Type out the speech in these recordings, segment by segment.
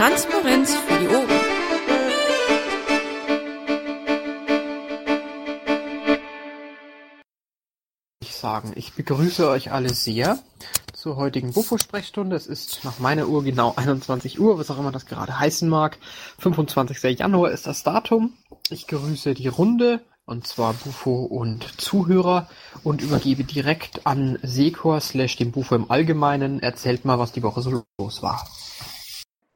Transparenz für die Ohren. Ich sagen, ich begrüße euch alle sehr zur heutigen Bufo-Sprechstunde. Es ist nach meiner Uhr genau 21 Uhr, was auch immer das gerade heißen mag. 25. Januar ist das Datum. Ich grüße die Runde, und zwar Bufo und Zuhörer, und übergebe direkt an Sekor slash dem Bufo im Allgemeinen. Erzählt mal, was die Woche so los war.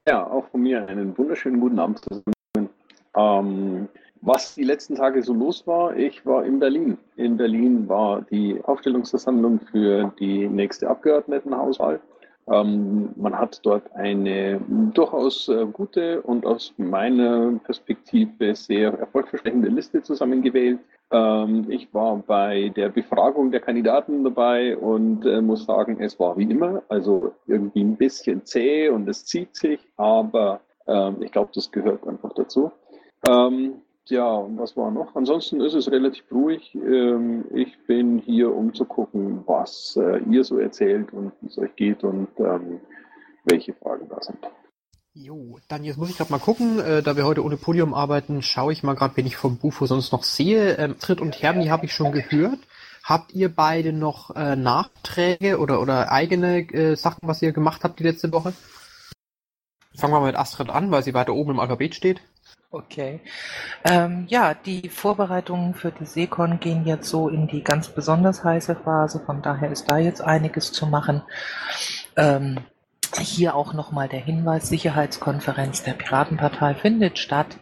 Ja, auch von mir einen wunderschönen guten Abend zusammen. Ähm, was die letzten Tage so los war, ich war in Berlin. In Berlin war die Aufstellungsversammlung für die nächste Abgeordnetenhauswahl. Ähm, man hat dort eine durchaus äh, gute und aus meiner Perspektive sehr erfolgversprechende Liste zusammengewählt. Ähm, ich war bei der Befragung der Kandidaten dabei und äh, muss sagen, es war wie immer, also irgendwie ein bisschen zäh und es zieht sich, aber ähm, ich glaube, das gehört einfach dazu. Ähm, ja, und was war noch? Ansonsten ist es relativ ruhig. Ähm, ich bin hier, um zu gucken, was äh, ihr so erzählt und wie es euch geht und ähm, welche Fragen da sind. Jo, dann jetzt muss ich gerade mal gucken, äh, da wir heute ohne Podium arbeiten, schaue ich mal gerade, wen ich vom Bufo sonst noch sehe. Ähm, Tritt und Hermi habe ich schon gehört. Habt ihr beide noch äh, Nachträge oder, oder eigene äh, Sachen, was ihr gemacht habt die letzte Woche? Fangen wir mal mit Astrid an, weil sie weiter oben im Alphabet steht. Okay. Ähm, ja, die Vorbereitungen für die Seekon gehen jetzt so in die ganz besonders heiße Phase, von daher ist da jetzt einiges zu machen. Ähm, hier auch nochmal der Hinweis, Sicherheitskonferenz der Piratenpartei findet statt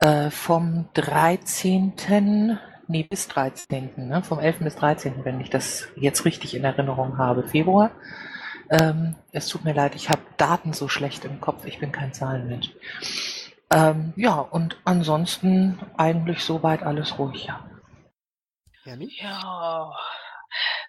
äh, vom 13. Nee, bis 13. Ne? Vom 11. bis 13. wenn ich das jetzt richtig in Erinnerung habe, Februar. Ähm, es tut mir leid, ich habe Daten so schlecht im Kopf, ich bin kein Zahlenmensch. Ähm, ja, und ansonsten eigentlich soweit alles ruhig, ja. Ja,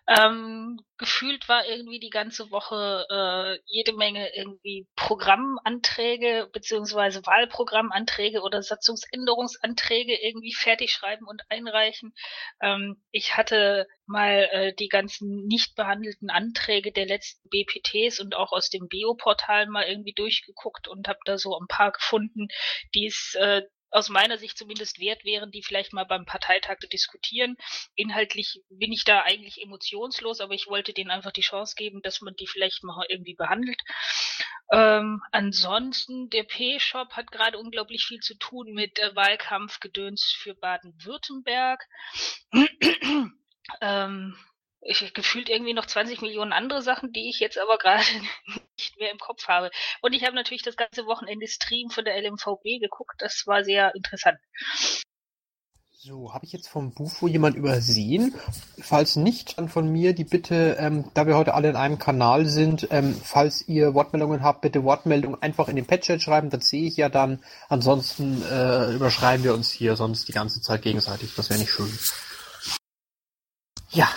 ähm, gefühlt war irgendwie die ganze Woche äh, jede Menge irgendwie Programmanträge beziehungsweise Wahlprogrammanträge oder Satzungsänderungsanträge irgendwie fertig schreiben und einreichen. Ähm, ich hatte mal äh, die ganzen nicht behandelten Anträge der letzten BPTs und auch aus dem BO-Portal mal irgendwie durchgeguckt und habe da so ein paar gefunden, die es äh, aus meiner Sicht zumindest wert wären, die vielleicht mal beim Parteitag zu diskutieren. Inhaltlich bin ich da eigentlich emotionslos, aber ich wollte denen einfach die Chance geben, dass man die vielleicht mal irgendwie behandelt. Ähm, ansonsten, der P-Shop hat gerade unglaublich viel zu tun mit äh, Wahlkampfgedöns für Baden-Württemberg. ähm, ich gefühlt irgendwie noch 20 Millionen andere Sachen, die ich jetzt aber gerade nicht mehr im Kopf habe. Und ich habe natürlich das ganze Wochenende Stream von der LMVB geguckt. Das war sehr interessant. So, habe ich jetzt vom Bufo jemand übersehen? Falls nicht, dann von mir die Bitte, ähm, da wir heute alle in einem Kanal sind, ähm, falls ihr Wortmeldungen habt, bitte Wortmeldungen einfach in den Patchat schreiben, das sehe ich ja dann. Ansonsten äh, überschreiben wir uns hier sonst die ganze Zeit gegenseitig, das wäre nicht schön. Ja,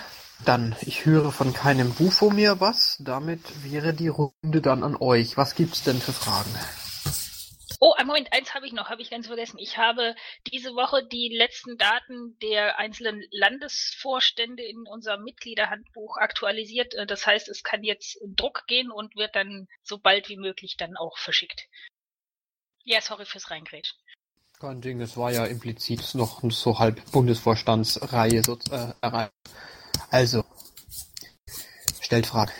dann, ich höre von keinem Bufo mehr was. Damit wäre die Runde dann an euch. Was gibt's denn für Fragen? Oh, einen Moment, eins habe ich noch, habe ich ganz vergessen. Ich habe diese Woche die letzten Daten der einzelnen Landesvorstände in unserem Mitgliederhandbuch aktualisiert. Äh, das heißt, es kann jetzt in Druck gehen und wird dann so bald wie möglich dann auch verschickt. Ja, sorry fürs Reingrätschen. Kein Ding, es war ja implizit noch so halb Bundesvorstandsreihe so, äh, also, stellt Fragen.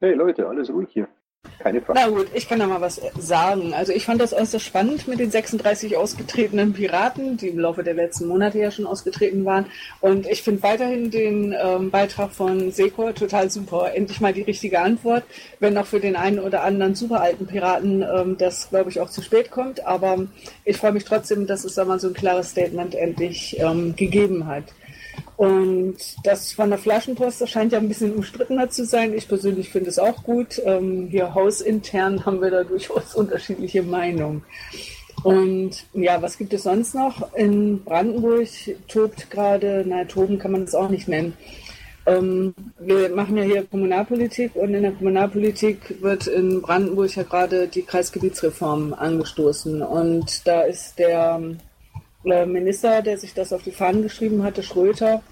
Hey Leute, alles ruhig hier. Keine Frage. Na gut, ich kann da mal was sagen. Also ich fand das äußerst spannend mit den 36 ausgetretenen Piraten, die im Laufe der letzten Monate ja schon ausgetreten waren. Und ich finde weiterhin den ähm, Beitrag von Sekor total super. Endlich mal die richtige Antwort, wenn auch für den einen oder anderen super alten Piraten ähm, das, glaube ich, auch zu spät kommt. Aber ich freue mich trotzdem, dass es da mal so ein klares Statement endlich ähm, gegeben hat. Und das von der Flaschenpost, scheint ja ein bisschen umstrittener zu sein. Ich persönlich finde es auch gut. Ähm, hier hausintern haben wir da durchaus unterschiedliche Meinungen. Und ja, was gibt es sonst noch? In Brandenburg tobt gerade, naja, toben kann man das auch nicht nennen. Ähm, wir machen ja hier Kommunalpolitik und in der Kommunalpolitik wird in Brandenburg ja gerade die Kreisgebietsreform angestoßen. Und da ist der Minister, der sich das auf die Fahnen geschrieben hatte, Schröter,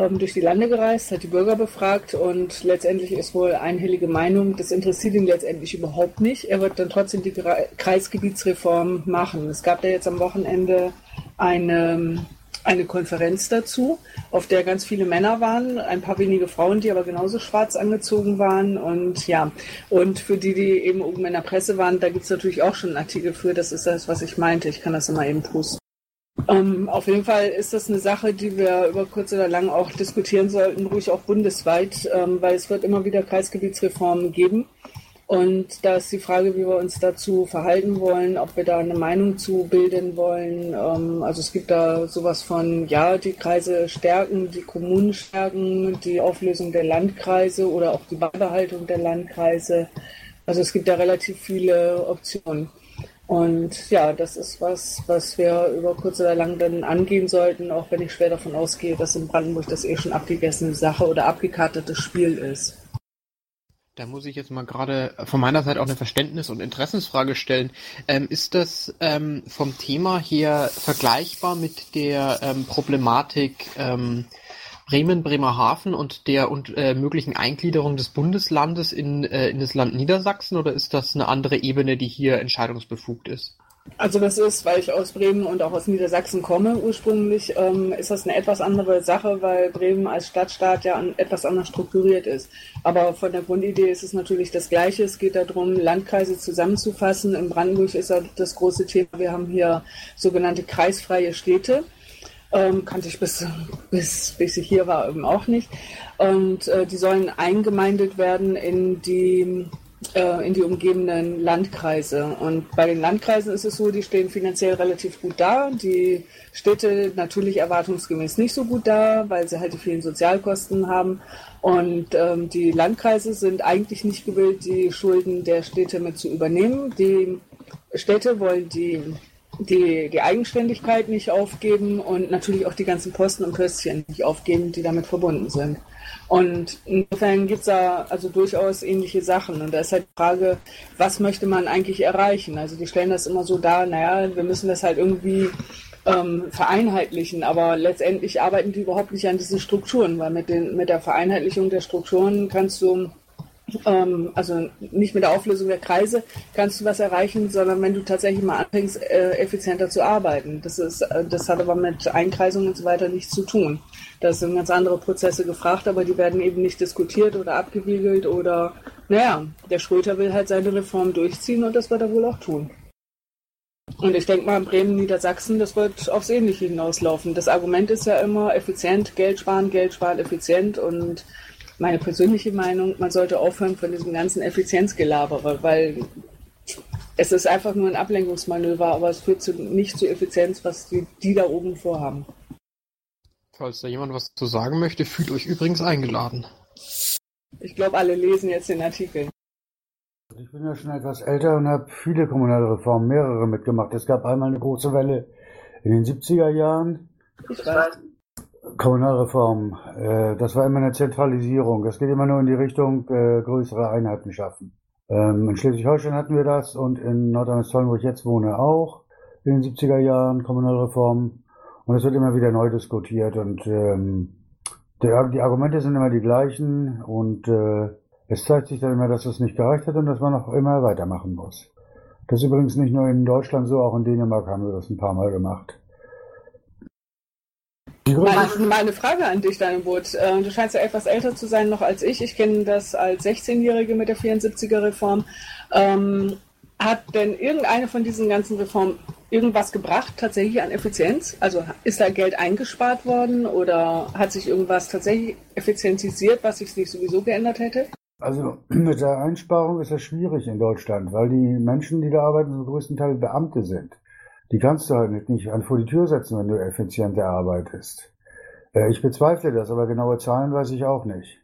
ähm, durch die Lande gereist, hat die Bürger befragt und letztendlich ist wohl einhellige Meinung, das interessiert ihn letztendlich überhaupt nicht. Er wird dann trotzdem die Kreisgebietsreform machen. Es gab da jetzt am Wochenende eine, eine Konferenz dazu, auf der ganz viele Männer waren, ein paar wenige Frauen, die aber genauso schwarz angezogen waren. Und ja, und für die, die eben oben in der Presse waren, da gibt es natürlich auch schon einen Artikel für. Das ist das, was ich meinte. Ich kann das immer eben posten. Ähm, auf jeden Fall ist das eine Sache, die wir über kurz oder lang auch diskutieren sollten, ruhig auch bundesweit, ähm, weil es wird immer wieder Kreisgebietsreformen geben. Und da ist die Frage, wie wir uns dazu verhalten wollen, ob wir da eine Meinung zu bilden wollen. Ähm, also es gibt da sowas von, ja, die Kreise stärken, die Kommunen stärken, die Auflösung der Landkreise oder auch die Beibehaltung der Landkreise. Also es gibt da relativ viele Optionen. Und ja, das ist was, was wir über kurz oder lang dann angehen sollten, auch wenn ich schwer davon ausgehe, dass in Brandenburg das eh schon abgegessene Sache oder abgekartetes Spiel ist. Da muss ich jetzt mal gerade von meiner Seite auch eine Verständnis- und Interessensfrage stellen. Ähm, ist das ähm, vom Thema her vergleichbar mit der ähm, Problematik ähm, Bremen, Bremerhaven und der und äh, möglichen Eingliederung des Bundeslandes in, äh, in das Land Niedersachsen oder ist das eine andere Ebene, die hier entscheidungsbefugt ist? Also das ist, weil ich aus Bremen und auch aus Niedersachsen komme ursprünglich, ähm, ist das eine etwas andere Sache, weil Bremen als Stadtstaat ja an, etwas anders strukturiert ist. Aber von der Grundidee ist es natürlich das Gleiche. Es geht darum, Landkreise zusammenzufassen. In Brandenburg ist das große Thema, wir haben hier sogenannte kreisfreie Städte. Ähm, kannte ich bis, bis, bis ich hier war eben auch nicht. Und äh, die sollen eingemeindet werden in die äh, in die umgebenden Landkreise. Und bei den Landkreisen ist es so, die stehen finanziell relativ gut da. Die Städte natürlich erwartungsgemäß nicht so gut da, weil sie halt die vielen Sozialkosten haben. Und ähm, die Landkreise sind eigentlich nicht gewillt, die Schulden der Städte mit zu übernehmen. Die Städte wollen die die, die Eigenständigkeit nicht aufgeben und natürlich auch die ganzen Posten und Köstchen nicht aufgeben, die damit verbunden sind. Und insofern gibt es da also durchaus ähnliche Sachen. Und da ist halt die Frage, was möchte man eigentlich erreichen? Also die stellen das immer so dar, naja, wir müssen das halt irgendwie ähm, vereinheitlichen, aber letztendlich arbeiten die überhaupt nicht an diesen Strukturen, weil mit, den, mit der Vereinheitlichung der Strukturen kannst du ähm, also nicht mit der Auflösung der Kreise kannst du was erreichen, sondern wenn du tatsächlich mal anfängst, äh, effizienter zu arbeiten. Das ist, äh, das hat aber mit Einkreisung und so weiter nichts zu tun. Da sind ganz andere Prozesse gefragt, aber die werden eben nicht diskutiert oder abgewiegelt oder, naja, der Schröter will halt seine Reform durchziehen und das wird er wohl auch tun. Und ich denke mal, in Bremen, Niedersachsen, das wird aufs Ähnliche hinauslaufen. Das Argument ist ja immer effizient, Geld sparen, Geld sparen, effizient und meine persönliche Meinung, man sollte aufhören von diesem ganzen Effizienzgelabere, weil es ist einfach nur ein Ablenkungsmanöver, aber es führt zu, nicht zu Effizienz, was die, die da oben vorhaben. Falls da jemand was zu sagen möchte, fühlt euch übrigens eingeladen. Ich glaube, alle lesen jetzt den Artikel. Ich bin ja schon etwas älter und habe viele kommunale Reformen, mehrere mitgemacht. Es gab einmal eine große Welle in den 70er Jahren. Ich weiß. Kommunalreform, äh, das war immer eine Zentralisierung. Das geht immer nur in die Richtung äh, größere Einheiten schaffen. Ähm, in Schleswig-Holstein hatten wir das und in Nordrhein-Westfalen, wo ich jetzt wohne, auch in den 70er Jahren Kommunalreform. Und es wird immer wieder neu diskutiert und ähm, der, die Argumente sind immer die gleichen und äh, es zeigt sich dann immer, dass es nicht gereicht hat und dass man noch immer weitermachen muss. Das ist übrigens nicht nur in Deutschland so, auch in Dänemark haben wir das ein paar Mal gemacht. Meine, meine Frage an dich, Daniel äh, Du scheinst ja etwas älter zu sein noch als ich. Ich kenne das als 16-Jährige mit der 74er-Reform. Ähm, hat denn irgendeine von diesen ganzen Reformen irgendwas gebracht, tatsächlich an Effizienz? Also ist da Geld eingespart worden oder hat sich irgendwas tatsächlich effizientisiert, was sich nicht sowieso geändert hätte? Also mit der Einsparung ist das schwierig in Deutschland, weil die Menschen, die da arbeiten, zum größten Teil Beamte sind. Die kannst du halt nicht an vor die Tür setzen, wenn du effizienter arbeitest. Äh, ich bezweifle das, aber genaue Zahlen weiß ich auch nicht.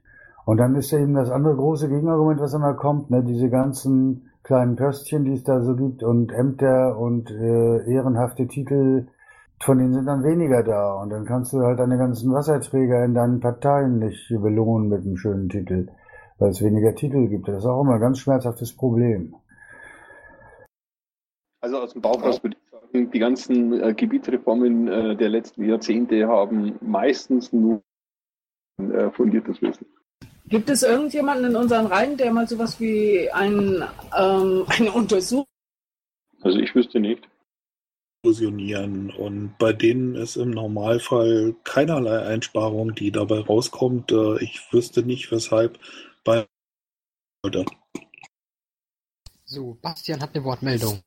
Und dann ist eben das andere große Gegenargument, was immer kommt, ne, diese ganzen kleinen Pöstchen, die es da so gibt und Ämter und äh, ehrenhafte Titel, von denen sind dann weniger da. Und dann kannst du halt deine ganzen Wasserträger in deinen Parteien nicht belohnen mit einem schönen Titel, weil es weniger Titel gibt. Das ist auch immer ein ganz schmerzhaftes Problem. Also aus dem Bauch würde die ganzen äh, Gebietsreformen äh, der letzten Jahrzehnte haben meistens nur äh, fundiertes Wissen. Gibt es irgendjemanden in unseren Reihen, der mal sowas wie ein, ähm, eine Untersuchung? Also ich wüsste nicht. Fusionieren und bei denen ist im Normalfall keinerlei Einsparung, die dabei rauskommt. Äh, Ich wüsste nicht, weshalb bei So, Bastian hat eine Wortmeldung.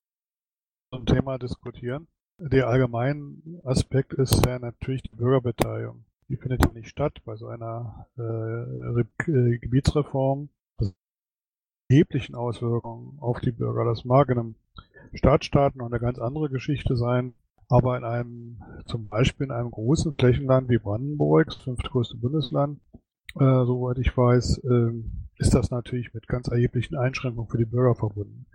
Zum Thema diskutieren. Der allgemeine Aspekt ist ja natürlich die Bürgerbeteiligung. Die findet ja nicht statt bei so einer äh, äh, Gebietsreform. Das erheblichen Auswirkungen auf die Bürger. Das mag in einem Stadtstaat noch eine ganz andere Geschichte sein, aber in einem, zum Beispiel in einem großen Flächenland wie Brandenburg, das fünftgrößte Bundesland, äh, soweit ich weiß, äh, ist das natürlich mit ganz erheblichen Einschränkungen für die Bürger verbunden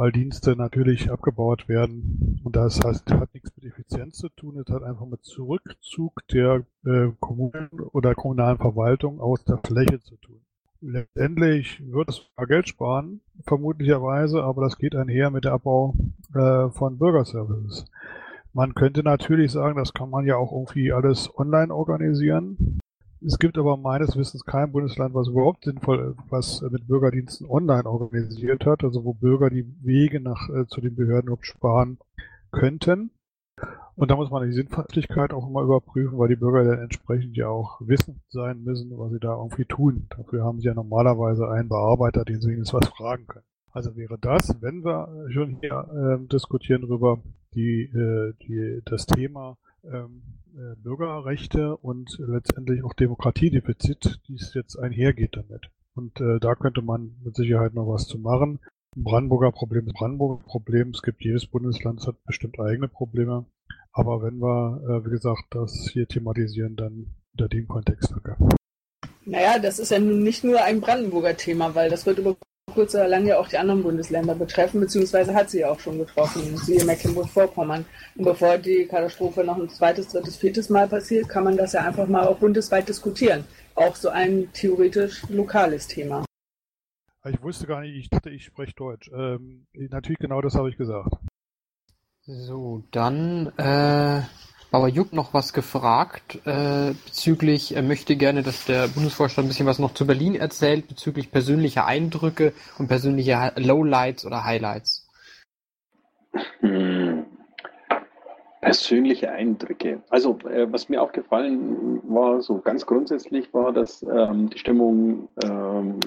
weil Dienste natürlich abgebaut werden. Und das heißt, hat nichts mit Effizienz zu tun, es hat einfach mit Zurückzug der äh, Kommunen oder kommunalen Verwaltung aus der Fläche zu tun. Letztendlich wird es Geld sparen, vermutlicherweise, aber das geht einher mit dem Abbau äh, von Bürgerservices. Man könnte natürlich sagen, das kann man ja auch irgendwie alles online organisieren. Es gibt aber meines Wissens kein Bundesland, was überhaupt sinnvoll, was mit Bürgerdiensten online organisiert hat, also wo Bürger die Wege nach äh, zu den Behörden überhaupt sparen könnten. Und da muss man die Sinnhaftigkeit auch immer überprüfen, weil die Bürger dann entsprechend ja auch wissend sein müssen, was sie da irgendwie tun. Dafür haben sie ja normalerweise einen Bearbeiter, den sie wenigstens was fragen können. Also wäre das, wenn wir schon hier äh, diskutieren darüber, die, äh, die, das Thema äh, Bürgerrechte und letztendlich auch Demokratiedefizit, die es jetzt einhergeht damit. Und äh, da könnte man mit Sicherheit noch was zu machen. Brandenburger Problem ist Brandenburger Problem. Es gibt jedes Bundesland, hat bestimmt eigene Probleme. Aber wenn wir, äh, wie gesagt, das hier thematisieren, dann unter dem Kontext. Danke. Naja, das ist ja nun nicht nur ein Brandenburger Thema, weil das wird über kurz oder lang ja auch die anderen Bundesländer betreffen, beziehungsweise hat sie ja auch schon getroffen, siehe Mecklenburg-Vorpommern. Und bevor die Katastrophe noch ein zweites, drittes, viertes Mal passiert, kann man das ja einfach mal auch bundesweit diskutieren. Auch so ein theoretisch lokales Thema. Ich wusste gar nicht, ich dachte, ich spreche Deutsch. Ähm, natürlich genau das habe ich gesagt. So, dann äh, Bauer Juck noch was gefragt äh, bezüglich, er möchte gerne, dass der Bundesvorstand ein bisschen was noch zu Berlin erzählt, bezüglich persönlicher Eindrücke und persönlicher Lowlights oder Highlights. Hm. Persönliche Eindrücke. Also, äh, was mir aufgefallen war, so ganz grundsätzlich war, dass ähm, die Stimmung ähm,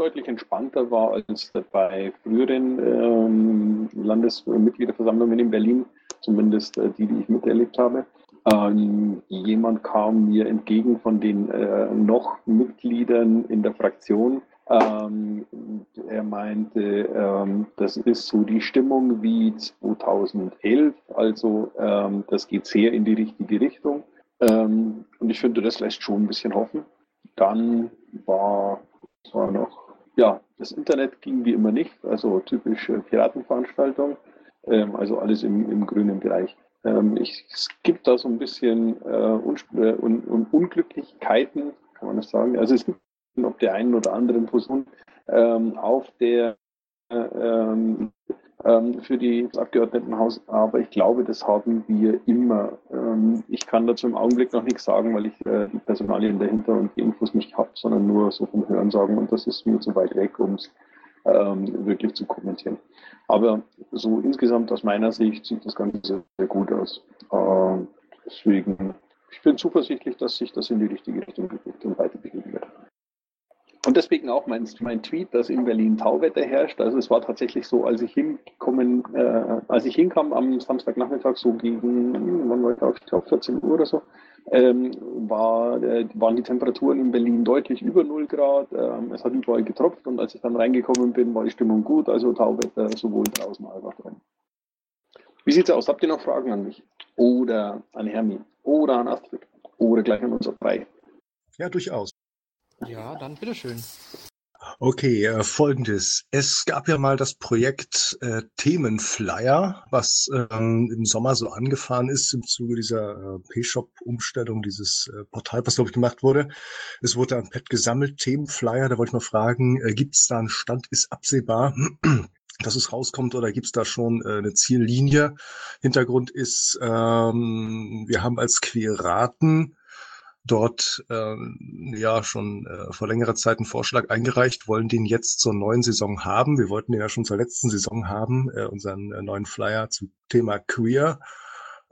deutlich entspannter war als bei früheren ähm, Landesmitgliederversammlungen in Berlin, zumindest äh, die, die ich miterlebt habe. Ähm, jemand kam mir entgegen von den äh, noch Mitgliedern in der Fraktion. Ähm, er meinte, ähm, das ist so die Stimmung wie 2011, also ähm, das geht sehr in die richtige Richtung. Ähm, und ich finde, das lässt schon ein bisschen hoffen. Dann war, war noch, ja, das Internet ging wie immer nicht, also typische Piratenveranstaltung, ähm, also alles im, im grünen Bereich. Ähm, ich, es gibt da so ein bisschen äh, Un äh, Un Un Unglücklichkeiten, kann man das sagen. Also es gibt auf der einen oder anderen Person ähm, auf der äh, ähm, ähm, für die, Abgeordnetenhaus, aber ich glaube, das haben wir immer. Ähm, ich kann dazu im Augenblick noch nichts sagen, weil ich äh, die Personalien dahinter und die Infos nicht sondern nur so vom Hören sagen und das ist mir zu weit weg, um es ähm, wirklich zu kommentieren. Aber so insgesamt aus meiner Sicht sieht das Ganze sehr, gut aus. Ähm, deswegen, ich bin zuversichtlich, dass sich das in die richtige Richtung bewegt und weiter bewegen wird. Und deswegen auch mein, mein Tweet, dass in Berlin Tauwetter herrscht. Also es war tatsächlich so, als ich hinkommen, äh, als ich hinkam am Samstagnachmittag so gegen, wann war ich, ich glaube 14 Uhr oder so, ähm, war, äh, waren die Temperaturen in Berlin deutlich über 0 Grad. Ähm, es hat überall getropft und als ich dann reingekommen bin, war die Stimmung gut. Also Tauwetter sowohl draußen als auch drin. Wie sieht's aus? Habt ihr noch Fragen an mich? Oder an Hermi? Oder an Astrid? Oder gleich an uns drei? Ja, durchaus. Ja, dann bitteschön. Okay, äh, folgendes. Es gab ja mal das Projekt äh, Themenflyer, was ähm, im Sommer so angefahren ist im Zuge dieser äh, P-Shop-Umstellung, dieses äh, Portal, was glaube ich gemacht wurde. Es wurde ein Pad gesammelt, Themenflyer. Da wollte ich mal fragen, äh, gibt es da einen Stand, ist absehbar? dass es rauskommt oder gibt es da schon äh, eine Ziellinie? Hintergrund ist, ähm, wir haben als Queraten dort äh, ja schon äh, vor längerer Zeit einen Vorschlag eingereicht, wollen den jetzt zur neuen Saison haben. Wir wollten den ja schon zur letzten Saison haben, äh, unseren äh, neuen Flyer zum Thema Queer.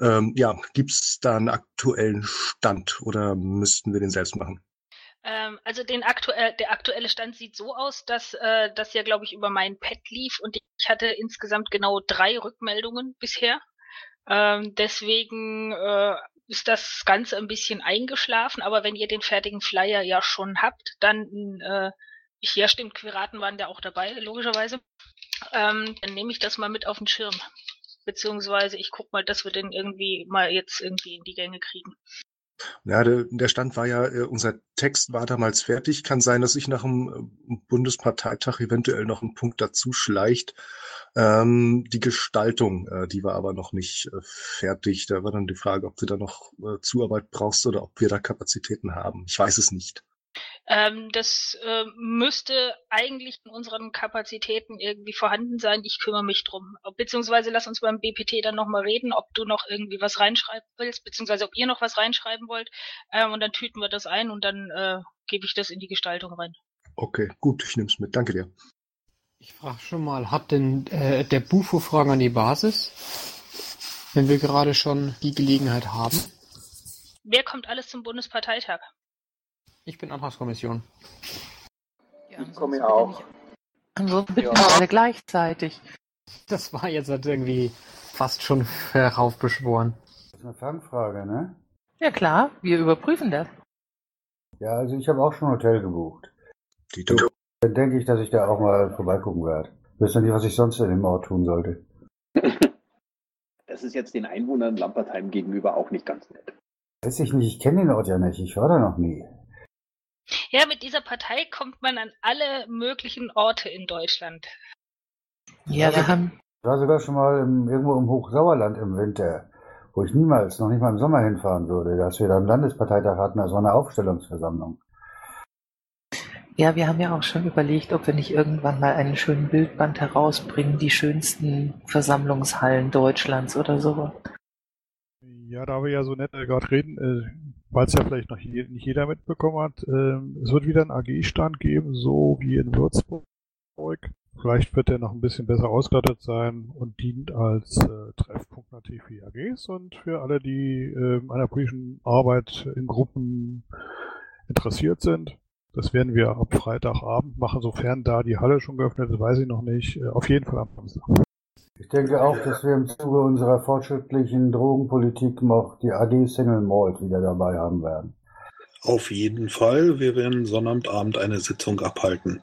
Ähm, ja, gibt's da einen aktuellen Stand oder müssten wir den selbst machen? Ähm, also den aktuell, der aktuelle Stand sieht so aus, dass äh, das ja, glaube ich, über mein Pad lief und ich hatte insgesamt genau drei Rückmeldungen bisher. Ähm, deswegen äh, ist das Ganze ein bisschen eingeschlafen, aber wenn ihr den fertigen Flyer ja schon habt, dann, äh, ja stimmt, Quiraten waren ja auch dabei, logischerweise, ähm, dann nehme ich das mal mit auf den Schirm. Beziehungsweise ich guck mal, dass wir den irgendwie mal jetzt irgendwie in die Gänge kriegen. Ja, der, der Stand war ja, äh, unser Text war damals fertig. Kann sein, dass sich nach dem äh, Bundesparteitag eventuell noch ein Punkt dazu schleicht. Ähm, die Gestaltung, äh, die war aber noch nicht äh, fertig. Da war dann die Frage, ob du da noch äh, Zuarbeit brauchst oder ob wir da Kapazitäten haben. Ich weiß es nicht. Ähm, das äh, müsste eigentlich in unseren Kapazitäten irgendwie vorhanden sein. Ich kümmere mich drum. Beziehungsweise lass uns beim BPT dann nochmal reden, ob du noch irgendwie was reinschreiben willst, beziehungsweise ob ihr noch was reinschreiben wollt. Ähm, und dann tüten wir das ein und dann äh, gebe ich das in die Gestaltung rein. Okay, gut, ich nehme es mit. Danke dir. Ich frage schon mal, hat denn äh, der Bufo Fragen an die Basis? Wenn wir gerade schon die Gelegenheit haben. Wer kommt alles zum Bundesparteitag? Ich bin Antragskommission. Ja, Ich komme ja auch. Ansonsten bitte Ja. alle gleichzeitig. Das war jetzt halt irgendwie fast schon heraufbeschworen. Das ist eine Fangfrage, ne? Ja klar, wir überprüfen das. Ja, also ich habe auch schon ein Hotel gebucht. Dito. Dann denke ich, dass ich da auch mal vorbeigucken werde. Ich weiß noch nicht, was ich sonst in dem Ort tun sollte. Das ist jetzt den Einwohnern Lampertheim gegenüber auch nicht ganz nett. Weiß ich nicht, ich kenne den Ort ja nicht. Ich war da noch nie. Ja, mit dieser Partei kommt man an alle möglichen Orte in Deutschland. Ja, wir haben, Ich war sogar schon mal im, irgendwo im Hochsauerland im Winter, wo ich niemals, noch nicht mal im Sommer hinfahren würde, als wir da einen Landesparteitag hatten, also eine Aufstellungsversammlung. ja, wir haben ja auch schon überlegt, ob wir nicht irgendwann mal einen schönen Bildband herausbringen, die schönsten Versammlungshallen Deutschlands oder so. Ja, da wir ja so nett äh, gerade reden, äh, weil es ja vielleicht noch je, nicht jeder mitbekommen hat, ähm, es wird wieder einen AG-Stand geben, so wie in Würzburg. Vielleicht wird der noch ein bisschen besser ausgestattet sein und dient als äh, Treffpunkt natürlich für AGs und für alle, die äh, an der politischen Arbeit in Gruppen interessiert sind. Das werden wir ab Freitagabend machen, sofern da die Halle schon geöffnet ist, weiß ich noch nicht. Äh, auf jeden Fall am Samstag. Ich denke auch, dass wir im Zuge unserer fortschrittlichen Drogenpolitik noch die AG Single Malt wieder dabei haben werden. Auf jeden Fall. Wir werden Sonnabendabend eine Sitzung abhalten.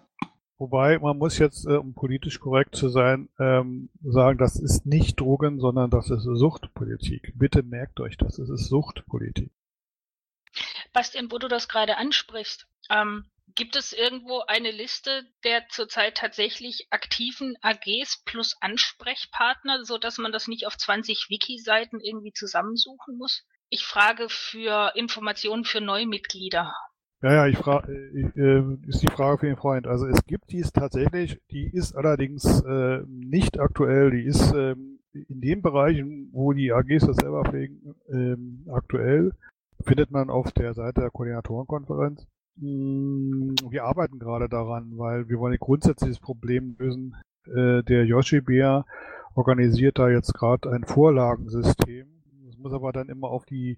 Wobei, man muss jetzt, äh, um politisch korrekt zu sein, ähm, sagen, das ist nicht Drogen, sondern das ist Suchtpolitik. Bitte merkt euch das, es ist Suchtpolitik. Bastian, wo du das gerade ansprichst, ähm, gibt es irgendwo eine Liste der zurzeit tatsächlich aktiven AGs plus Ansprechpartner, so dass man das nicht auf 20 Wiki-Seiten irgendwie zusammensuchen muss? Ich frage für Informationen für Neumitglieder. Ja, ja, ich frage, äh, äh, ist die Frage für den Freund. Also es gibt dies tatsächlich, die ist allerdings äh, nicht aktuell, die ist ähm, in den Bereichen, wo die AGs das selber pflegen, ähm, aktuell, findet man auf der Seite der Koordinatorenkonferenz. Mm, Wir arbeiten gerade daran, weil wir wollen ein grundsätzliches Problem lösen. Äh, Der Yoshi Bär organisiert da jetzt gerade ein Vorlagensystem. Das muss aber dann immer auf die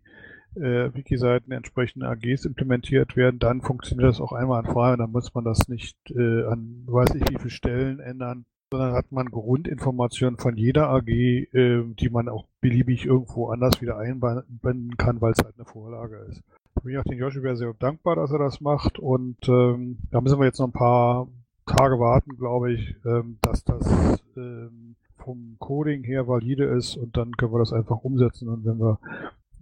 äh, Wiki-Seiten entsprechende AGs implementiert werden, dann funktioniert das auch einwandfrei und dann muss man das nicht äh, an weiß ich wie viele Stellen ändern, sondern hat man Grundinformationen von jeder AG, äh, die man auch beliebig irgendwo anders wieder einbinden kann, weil es halt eine Vorlage ist. Bin ich auch den Joshua sehr dankbar, dass er das macht. Und ähm, da müssen wir jetzt noch ein paar Tage warten, glaube ich, ähm, dass das ähm, vom Coding her valide ist. Und dann können wir das einfach umsetzen. Und wenn wir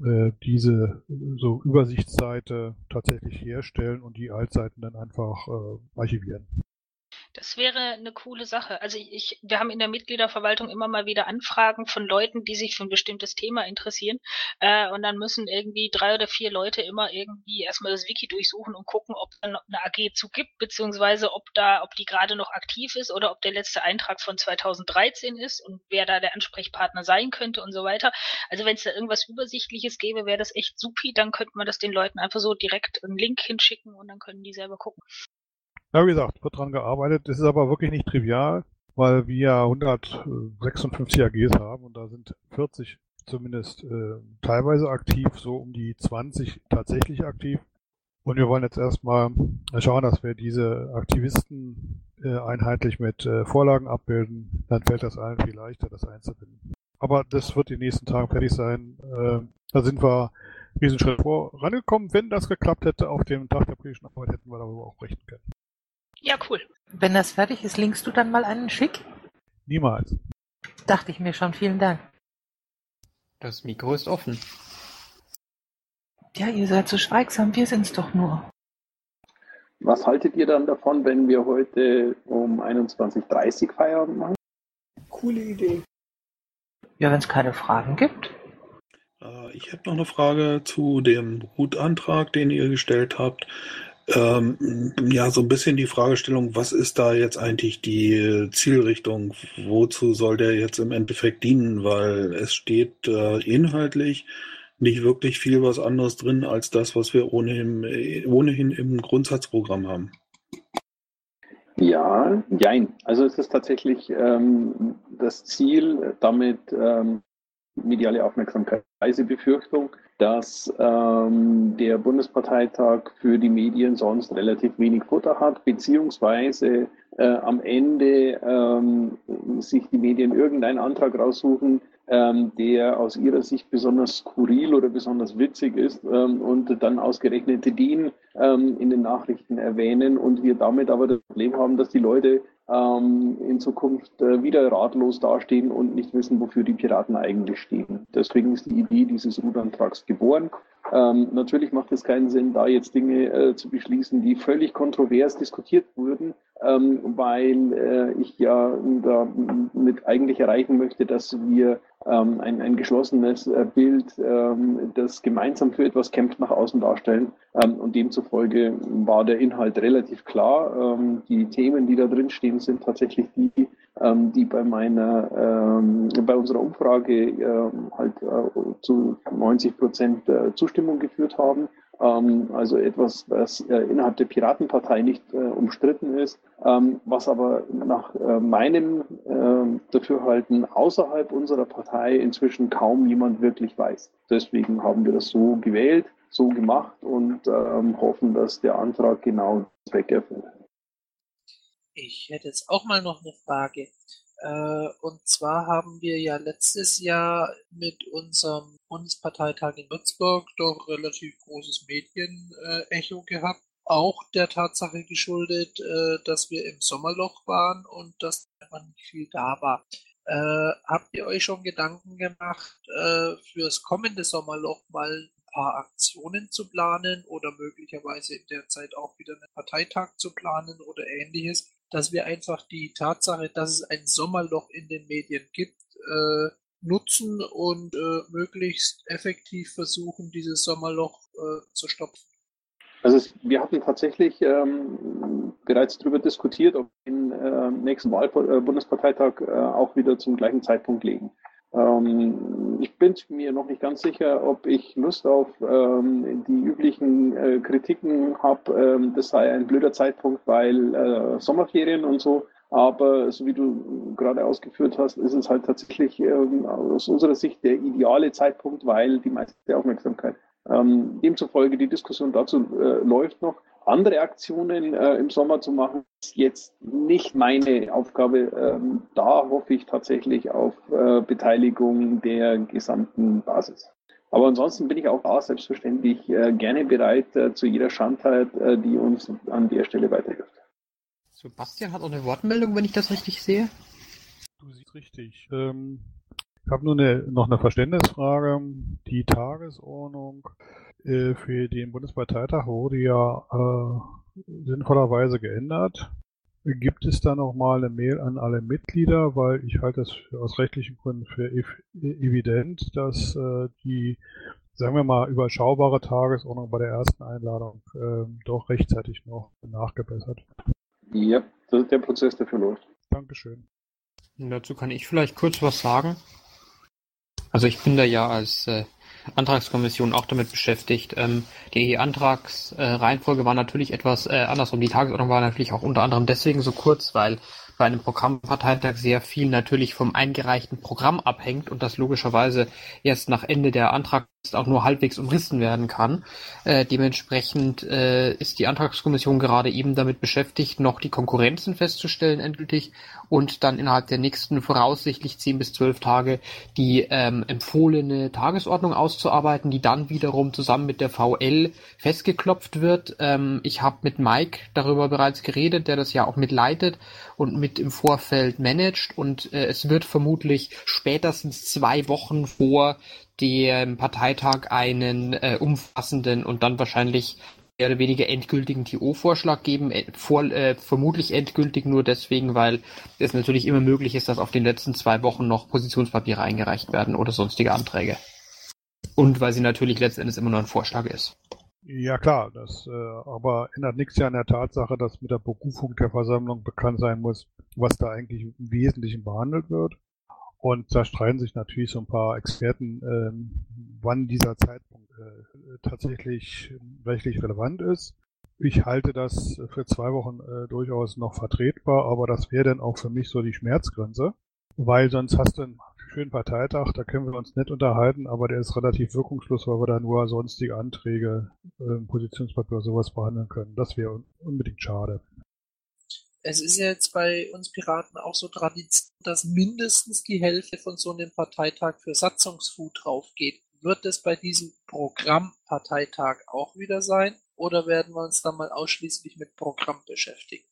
äh, diese so Übersichtsseite tatsächlich herstellen und die Altseiten dann einfach äh, archivieren. Das wäre eine coole Sache. Also ich, wir haben in der Mitgliederverwaltung immer mal wieder Anfragen von Leuten, die sich für ein bestimmtes Thema interessieren. Äh, und dann müssen irgendwie drei oder vier Leute immer irgendwie erstmal das Wiki durchsuchen und gucken, ob da noch eine AG zu gibt, beziehungsweise ob da, ob die gerade noch aktiv ist oder ob der letzte Eintrag von 2013 ist und wer da der Ansprechpartner sein könnte und so weiter. Also wenn es da irgendwas Übersichtliches gäbe, wäre das echt supi. Dann könnte man das den Leuten einfach so direkt einen Link hinschicken und dann können die selber gucken. Ja, wie gesagt, wird dran gearbeitet. Das ist aber wirklich nicht trivial, weil wir 156 AGs haben und da sind 40 zumindest äh, teilweise aktiv, so um die 20 tatsächlich aktiv. Und wir wollen jetzt erstmal schauen, dass wir diese Aktivisten äh, einheitlich mit äh, Vorlagen abbilden. Dann fällt das allen viel leichter, das einzubinden. Aber das wird in den nächsten Tagen fertig sein. Äh, da sind wir einen Riesenschritt vorangekommen. Wenn das geklappt hätte auf dem Tag der politischen Arbeit, hätten wir darüber auch berichten können. Ja, cool. Wenn das fertig ist, linkst du dann mal einen schick? Niemals. Dachte ich mir schon. Vielen Dank. Das Mikro ist offen. Ja, ihr seid so schweigsam. Wir sind's doch nur. Was haltet ihr dann davon, wenn wir heute um 21.30 Uhr Feierabend machen? Coole Idee. Ja, wenn es keine Fragen gibt. Äh, Ich habe noch eine Frage zu dem Rutantrag, den ihr gestellt habt. Ähm, ja, so ein bisschen die Fragestellung, was ist da jetzt eigentlich die Zielrichtung? Wozu soll der jetzt im Endeffekt dienen? Weil es steht äh, inhaltlich nicht wirklich viel was anderes drin als das, was wir ohnehin, ohnehin im Grundsatzprogramm haben. Ja, jein. Also es ist tatsächlich ähm, das Ziel, damit ähm, mediale Aufmerksamkeit, Reisebefürchtung, dass ähm, der Bundesparteitag für die Medien sonst relativ wenig Futter hat, beziehungsweise äh, am Ende ähm, sich die Medien irgendeinen Antrag raussuchen, ähm, der aus ihrer Sicht besonders skurril oder besonders witzig ist ähm, und dann ausgerechnet den ähm, in den Nachrichten erwähnen und wir damit aber das Problem haben, dass die Leute ähm, in Zukunft äh, wieder ratlos dastehen und nicht wissen, wofür die Piraten eigentlich stehen. Deswegen ist die Idee dieses Rudantrags geboren. Ähm, natürlich macht es keinen Sinn, da jetzt Dinge äh, zu beschließen, die völlig kontrovers diskutiert wurden, ähm, weil äh, ich ja damit eigentlich erreichen möchte, dass wir ähm, ein, ein geschlossenes äh, Bild, ähm, das gemeinsam für etwas kämpft, nach außen darstellen. Ähm, und demzufolge war der Inhalt relativ klar. Ähm, die Themen, die da drin stehen, sind tatsächlich die, ähm, die bei meiner, ähm, bei unserer Umfrage halt äh, zu 90 Prozent äh, Zustimmung geführt haben. Ähm, also etwas, was äh, innerhalb der Piratenpartei nicht äh, umstritten ist, ähm, was aber nach äh, meinem äh, Dafürhalten außerhalb unserer Partei inzwischen kaum jemand wirklich weiß. Deswegen haben wir das so gewählt, so gemacht und ähm, hoffen, dass der Antrag genau den Zweck erfüllt. Ich hätte jetzt auch mal noch eine Frage. Äh, und zwar haben wir ja letztes Jahr mit unserem Bundesparteitag in Würzburg doch relativ großes Medienecho gehabt. Auch der Tatsache geschuldet, äh, dass wir im Sommerloch waren und dass einfach nicht viel da war. Äh, habt ihr euch schon Gedanken gemacht, fürs kommende Sommerloch mal ein paar Aktionen zu planen oder möglicherweise in der Zeit auch wieder einen Parteitag zu planen oder ähnliches, dass wir einfach die Tatsache, dass es ein Sommerloch in den Medien gibt, äh, nutzen und äh, möglichst effektiv versuchen, dieses Sommerloch äh, zu stopfen. Also es, wir hatten tatsächlich ähm, bereits darüber diskutiert, ob wir den äh, nächsten Wahlbundesparteitag äh, auch wieder zum gleichen Zeitpunkt legen. Ähm, ich bin mir noch nicht ganz sicher, ob ich Lust auf ähm, die üblichen äh, Kritiken habe. Ähm, das sei ein blöder Zeitpunkt, weil äh, Sommerferien und so. Aber so wie du gerade ausgeführt hast, ist es halt tatsächlich ähm, aus unserer Sicht der ideale Zeitpunkt, weil die meiste Aufmerksamkeit. Ähm, demzufolge die Diskussion dazu äh, läuft noch. Andere Aktionen äh, im Sommer zu machen, ist jetzt nicht meine Aufgabe. Ähm, da hoffe ich tatsächlich auf äh, Beteiligung der gesamten Basis. Aber ansonsten bin ich auch da selbstverständlich äh, gerne bereit äh, zu jeder Schandheit, äh, die uns an der Stelle weiterhilft. Sebastian hat auch eine Wortmeldung, wenn ich das richtig sehe. Du siehst richtig. Ähm, ich habe nur eine, noch eine Verständnisfrage. Die Tagesordnung für den Bundesparteitag wurde ja äh, sinnvollerweise geändert. Gibt es da nochmal eine Mail an alle Mitglieder, weil ich halte es für, aus rechtlichen Gründen für ev evident, dass äh, die, sagen wir mal, überschaubare Tagesordnung bei der ersten Einladung äh, doch rechtzeitig noch nachgebessert. Ja, das ist der Prozess, der läuft. Dankeschön. Und dazu kann ich vielleicht kurz was sagen. Also ich bin da ja als äh, Antragskommission auch damit beschäftigt. Ähm, die Antragsreihenfolge äh, war natürlich etwas äh, andersrum. Die Tagesordnung war natürlich auch unter anderem deswegen so kurz, weil bei einem Programmparteitag sehr viel natürlich vom eingereichten Programm abhängt und das logischerweise erst nach Ende der Antrags auch nur halbwegs umrissen werden kann. Äh, dementsprechend äh, ist die Antragskommission gerade eben damit beschäftigt, noch die Konkurrenzen festzustellen endgültig und dann innerhalb der nächsten voraussichtlich zehn bis zwölf Tage die ähm, empfohlene Tagesordnung auszuarbeiten, die dann wiederum zusammen mit der VL festgeklopft wird. Ähm, ich habe mit Mike darüber bereits geredet, der das ja auch mitleitet und mit im Vorfeld managt und äh, es wird vermutlich spätestens zwei Wochen vor dem Parteitag einen äh, umfassenden und dann wahrscheinlich mehr oder weniger endgültigen TO-Vorschlag geben, äh, vor, äh, vermutlich endgültig nur deswegen, weil es natürlich immer möglich ist, dass auf den letzten zwei Wochen noch Positionspapiere eingereicht werden oder sonstige Anträge. Und weil sie natürlich letztendlich immer nur ein Vorschlag ist. Ja klar, das äh, aber ändert nichts an der Tatsache, dass mit der Berufung der Versammlung bekannt sein muss, was da eigentlich im Wesentlichen behandelt wird. Und da streiten sich natürlich so ein paar Experten, ähm, wann dieser Zeitpunkt äh, tatsächlich rechtlich relevant ist. Ich halte das für zwei Wochen äh, durchaus noch vertretbar, aber das wäre dann auch für mich so die Schmerzgrenze, weil sonst hast du einen schönen Parteitag, da können wir uns nicht unterhalten, aber der ist relativ wirkungslos, weil wir da nur sonstige Anträge, äh, Positionspapier oder sowas behandeln können. Das wäre unbedingt schade es ist jetzt bei uns Piraten auch so Tradition, dass mindestens die Hälfte von so einem Parteitag für Satzungsfood draufgeht. Wird es bei diesem Programmparteitag auch wieder sein oder werden wir uns dann mal ausschließlich mit Programm beschäftigen?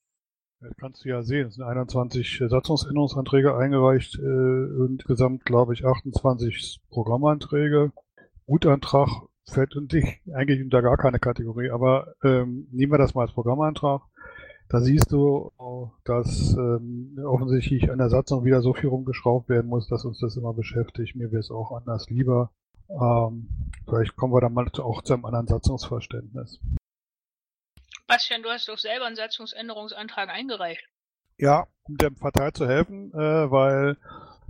Das kannst du ja sehen. Es sind 21 Satzungsänderungsanträge eingereicht, äh, insgesamt glaube ich 28 Programmanträge. Gutantrag fällt eigentlich unter gar keine Kategorie, aber ähm, nehmen wir das mal als Programmantrag. Da siehst du, dass ähm, offensichtlich an der Satzung wieder so viel rumgeschraubt werden muss, dass uns das immer beschäftigt. Mir wäre es auch anders lieber. Ähm, vielleicht kommen wir dann mal auch zu einem anderen Satzungsverständnis. Bastian, du hast doch selber einen Satzungsänderungsantrag eingereicht. Ja, um der Partei zu helfen, äh, weil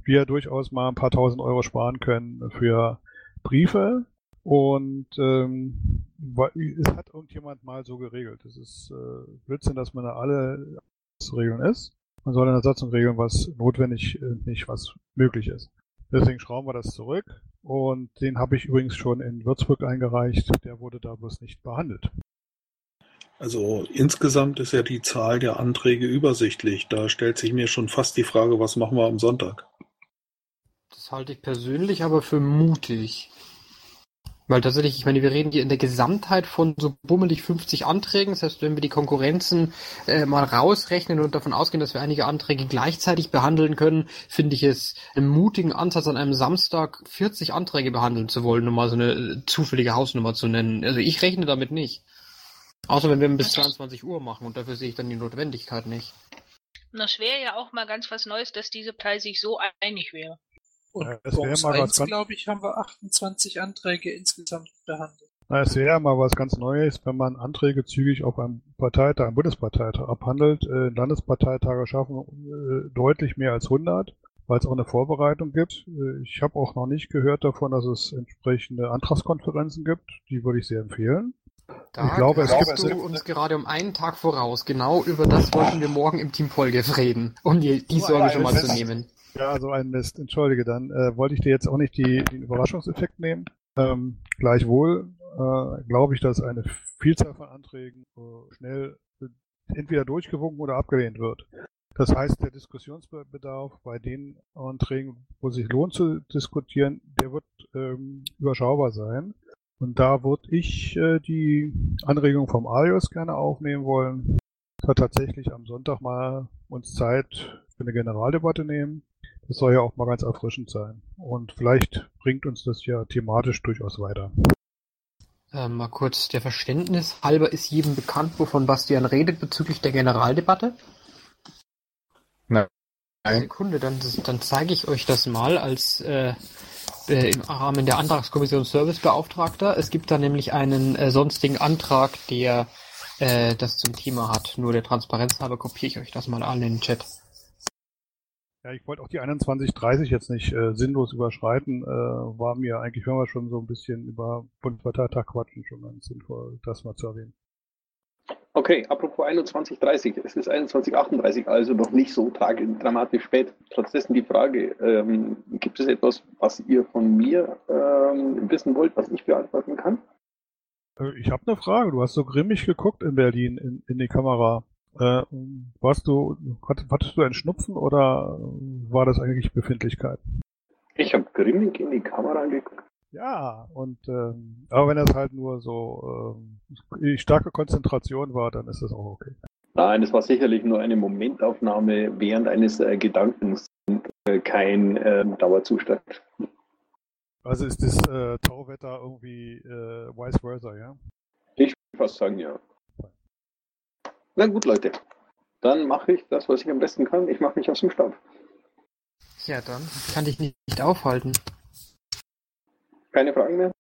wir durchaus mal ein paar tausend Euro sparen können für Briefe, und ähm, es hat irgendjemand mal so geregelt. Es ist äh, Blödsinn, dass man da alle Regeln ist. Man soll in der Satzung regeln, was notwendig, äh, nicht was möglich ist. Deswegen schrauben wir das zurück. Und den habe ich übrigens schon in Würzburg eingereicht. Der wurde da bloß nicht behandelt. Also insgesamt ist ja die Zahl der Anträge übersichtlich. Da stellt sich mir schon fast die Frage, was machen wir am Sonntag? Das halte ich persönlich aber für mutig. Weil tatsächlich, ich meine, wir reden hier in der Gesamtheit von so bummelig 50 Anträgen. Das heißt, wenn wir die Konkurrenzen äh, mal rausrechnen und davon ausgehen, dass wir einige Anträge gleichzeitig behandeln können, finde ich es einen mutigen Ansatz, an einem Samstag 40 Anträge behandeln zu wollen, um mal so eine äh, zufällige Hausnummer zu nennen. Also ich rechne damit nicht. Außer wenn wir bis 22 Uhr machen und dafür sehe ich dann die Notwendigkeit nicht. Das wäre ja auch mal ganz was Neues, dass diese Partei sich so einig wäre. Und ja, es wäre mal was glaube ich, haben wir 28 Anträge insgesamt behandelt. Na, es wäre mal was ganz Neues, wenn man Anträge zügig auf einem Parteitag, einem Bundesparteitag abhandelt. Äh, Landesparteitage schaffen äh, deutlich mehr als 100, weil es auch eine Vorbereitung gibt. Äh, ich habe auch noch nicht gehört davon, dass es entsprechende Antragskonferenzen gibt. Die würde ich sehr empfehlen. Da ich glaube, es gibt du uns gerade um einen Tag voraus. Genau über das wollten wir morgen im Team Polgef reden, um die, die Sorge schon mal zu nehmen. Ja, also ein Mist. Entschuldige, dann äh, wollte ich dir jetzt auch nicht die, den Überraschungseffekt nehmen. Ähm, gleichwohl äh, glaube ich, dass eine Vielzahl von Anträgen äh, schnell äh, entweder durchgewunken oder abgelehnt wird. Das heißt, der Diskussionsbedarf bei den Anträgen, wo sich lohnt zu diskutieren, der wird ähm, überschaubar sein. Und da würde ich äh, die Anregung vom Arius gerne aufnehmen wollen, da tatsächlich am Sonntag mal uns Zeit für eine Generaldebatte nehmen das soll ja auch mal ganz erfrischend sein. Und vielleicht bringt uns das ja thematisch durchaus weiter. Äh, mal kurz der Verständnis halber ist jedem bekannt, wovon Bastian redet bezüglich der Generaldebatte? Nein. Sekunde, dann, dann zeige ich euch das mal als äh, äh, im Rahmen der Antragskommission Servicebeauftragter. Es gibt da nämlich einen äh, sonstigen Antrag, der äh, das zum Thema hat. Nur der Transparenz halber kopiere ich euch das mal an in den Chat. Ja, ich wollte auch die 21.30 jetzt nicht äh, sinnlos überschreiten. Äh, war mir eigentlich, wenn wir schon so ein bisschen über Bundesparteitag quatschen, schon ganz sinnvoll, das mal zu erwähnen. Okay, apropos 21.30, es ist 21.38, also noch nicht so dramatisch spät. Trotzdem die Frage, ähm, gibt es etwas, was ihr von mir ähm, wissen wollt, was ich beantworten kann? Äh, ich habe eine Frage. Du hast so grimmig geguckt in Berlin in, in die Kamera. Äh, warst du, hattest du einen Schnupfen oder war das eigentlich Befindlichkeit? Ich habe grimmig in die Kamera geguckt. Ja, und ähm, aber wenn das halt nur so ähm, starke Konzentration war, dann ist das auch okay. Nein, es war sicherlich nur eine Momentaufnahme während eines äh, Gedankens und äh, kein äh, Dauerzustand. Also ist das äh, Tauwetter irgendwie äh, vice versa, ja? Ich würde fast sagen, ja. Na gut, Leute. Dann mache ich das, was ich am besten kann. Ich mache mich aus dem Staub. Ja, dann kann ich nicht, nicht aufhalten. Keine Fragen mehr?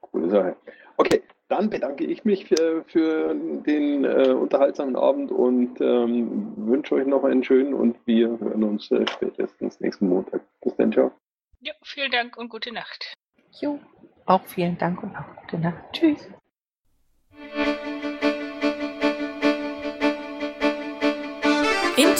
Coole Sache. Okay, dann bedanke ich mich für, für den äh, unterhaltsamen Abend und ähm, wünsche euch noch einen schönen und wir hören uns äh, spätestens nächsten Montag. Bis dann, ciao. Ja, vielen Dank und gute Nacht. Jo, auch vielen Dank und auch gute Nacht. Tschüss.